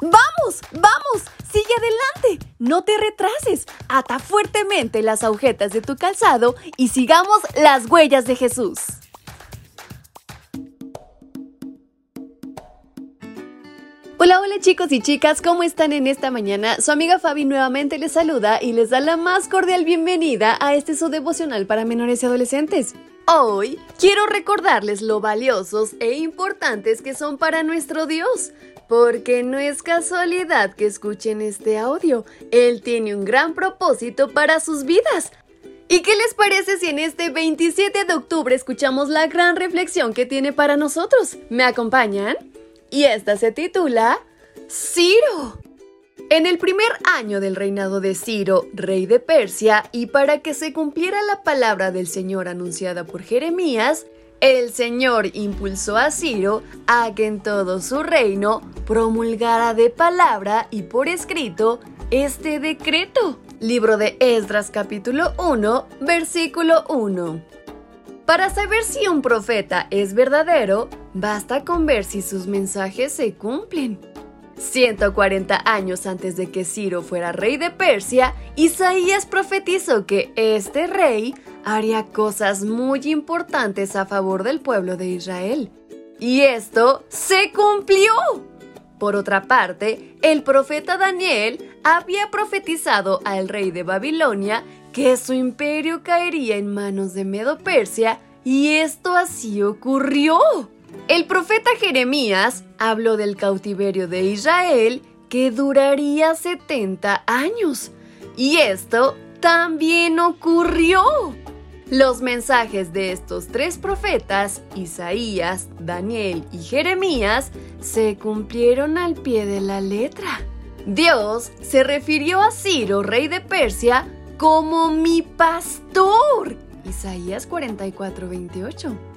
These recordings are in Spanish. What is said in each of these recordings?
¡Vamos! ¡Vamos! ¡Sigue adelante! No te retrases. Ata fuertemente las agujetas de tu calzado y sigamos las huellas de Jesús. Hola, hola chicos y chicas, ¿cómo están en esta mañana? Su amiga Fabi nuevamente les saluda y les da la más cordial bienvenida a este su devocional para menores y adolescentes. Hoy quiero recordarles lo valiosos e importantes que son para nuestro Dios, porque no es casualidad que escuchen este audio, Él tiene un gran propósito para sus vidas. ¿Y qué les parece si en este 27 de octubre escuchamos la gran reflexión que tiene para nosotros? ¿Me acompañan? y esta se titula Ciro. En el primer año del reinado de Ciro, rey de Persia, y para que se cumpliera la palabra del Señor anunciada por Jeremías, el Señor impulsó a Ciro a que en todo su reino promulgara de palabra y por escrito este decreto. Libro de Esdras capítulo 1, versículo 1. Para saber si un profeta es verdadero, basta con ver si sus mensajes se cumplen. 140 años antes de que Ciro fuera rey de Persia, Isaías profetizó que este rey haría cosas muy importantes a favor del pueblo de Israel. Y esto se cumplió. Por otra parte, el profeta Daniel había profetizado al rey de Babilonia que su imperio caería en manos de Medo-Persia y esto así ocurrió. El profeta Jeremías habló del cautiverio de Israel que duraría 70 años y esto también ocurrió. Los mensajes de estos tres profetas, Isaías, Daniel y Jeremías, se cumplieron al pie de la letra. Dios se refirió a Ciro, rey de Persia, como mi pastor. Isaías 44, 28.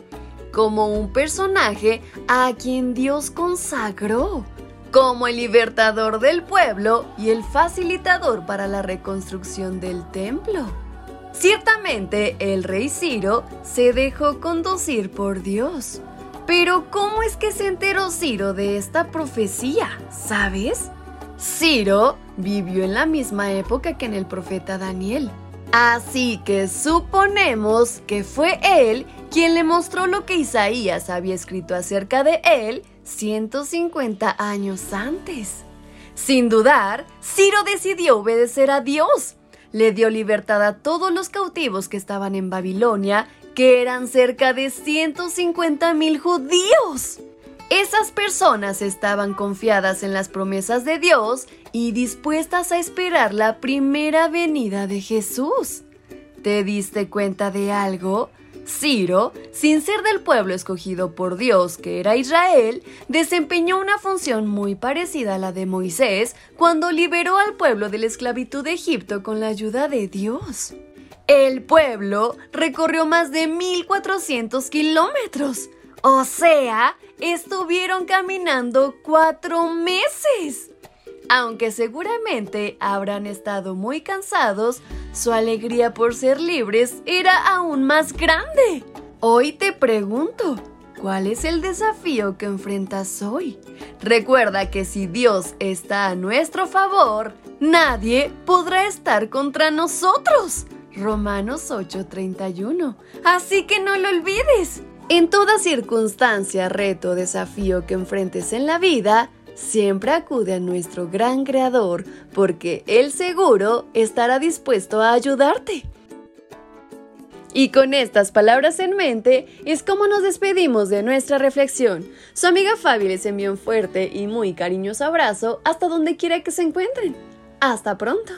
Como un personaje a quien Dios consagró. Como el libertador del pueblo y el facilitador para la reconstrucción del templo. Ciertamente el rey Ciro se dejó conducir por Dios. Pero ¿cómo es que se enteró Ciro de esta profecía? ¿Sabes? Ciro vivió en la misma época que en el profeta Daniel. Así que suponemos que fue él quien le mostró lo que Isaías había escrito acerca de él 150 años antes. Sin dudar, Ciro decidió obedecer a Dios. Le dio libertad a todos los cautivos que estaban en Babilonia, que eran cerca de 150 mil judíos. Esas personas estaban confiadas en las promesas de Dios y dispuestas a esperar la primera venida de Jesús. ¿Te diste cuenta de algo? Ciro, sin ser del pueblo escogido por Dios, que era Israel, desempeñó una función muy parecida a la de Moisés cuando liberó al pueblo de la esclavitud de Egipto con la ayuda de Dios. El pueblo recorrió más de 1400 kilómetros, o sea, estuvieron caminando cuatro meses. Aunque seguramente habrán estado muy cansados, su alegría por ser libres era aún más grande. Hoy te pregunto, ¿cuál es el desafío que enfrentas hoy? Recuerda que si Dios está a nuestro favor, nadie podrá estar contra nosotros. Romanos 8:31. Así que no lo olvides. En toda circunstancia, reto, desafío que enfrentes en la vida, siempre acude a nuestro gran creador porque Él seguro estará dispuesto a ayudarte. Y con estas palabras en mente es como nos despedimos de nuestra reflexión. Su amiga Fabi les envió un fuerte y muy cariñoso abrazo hasta donde quiera que se encuentren. Hasta pronto.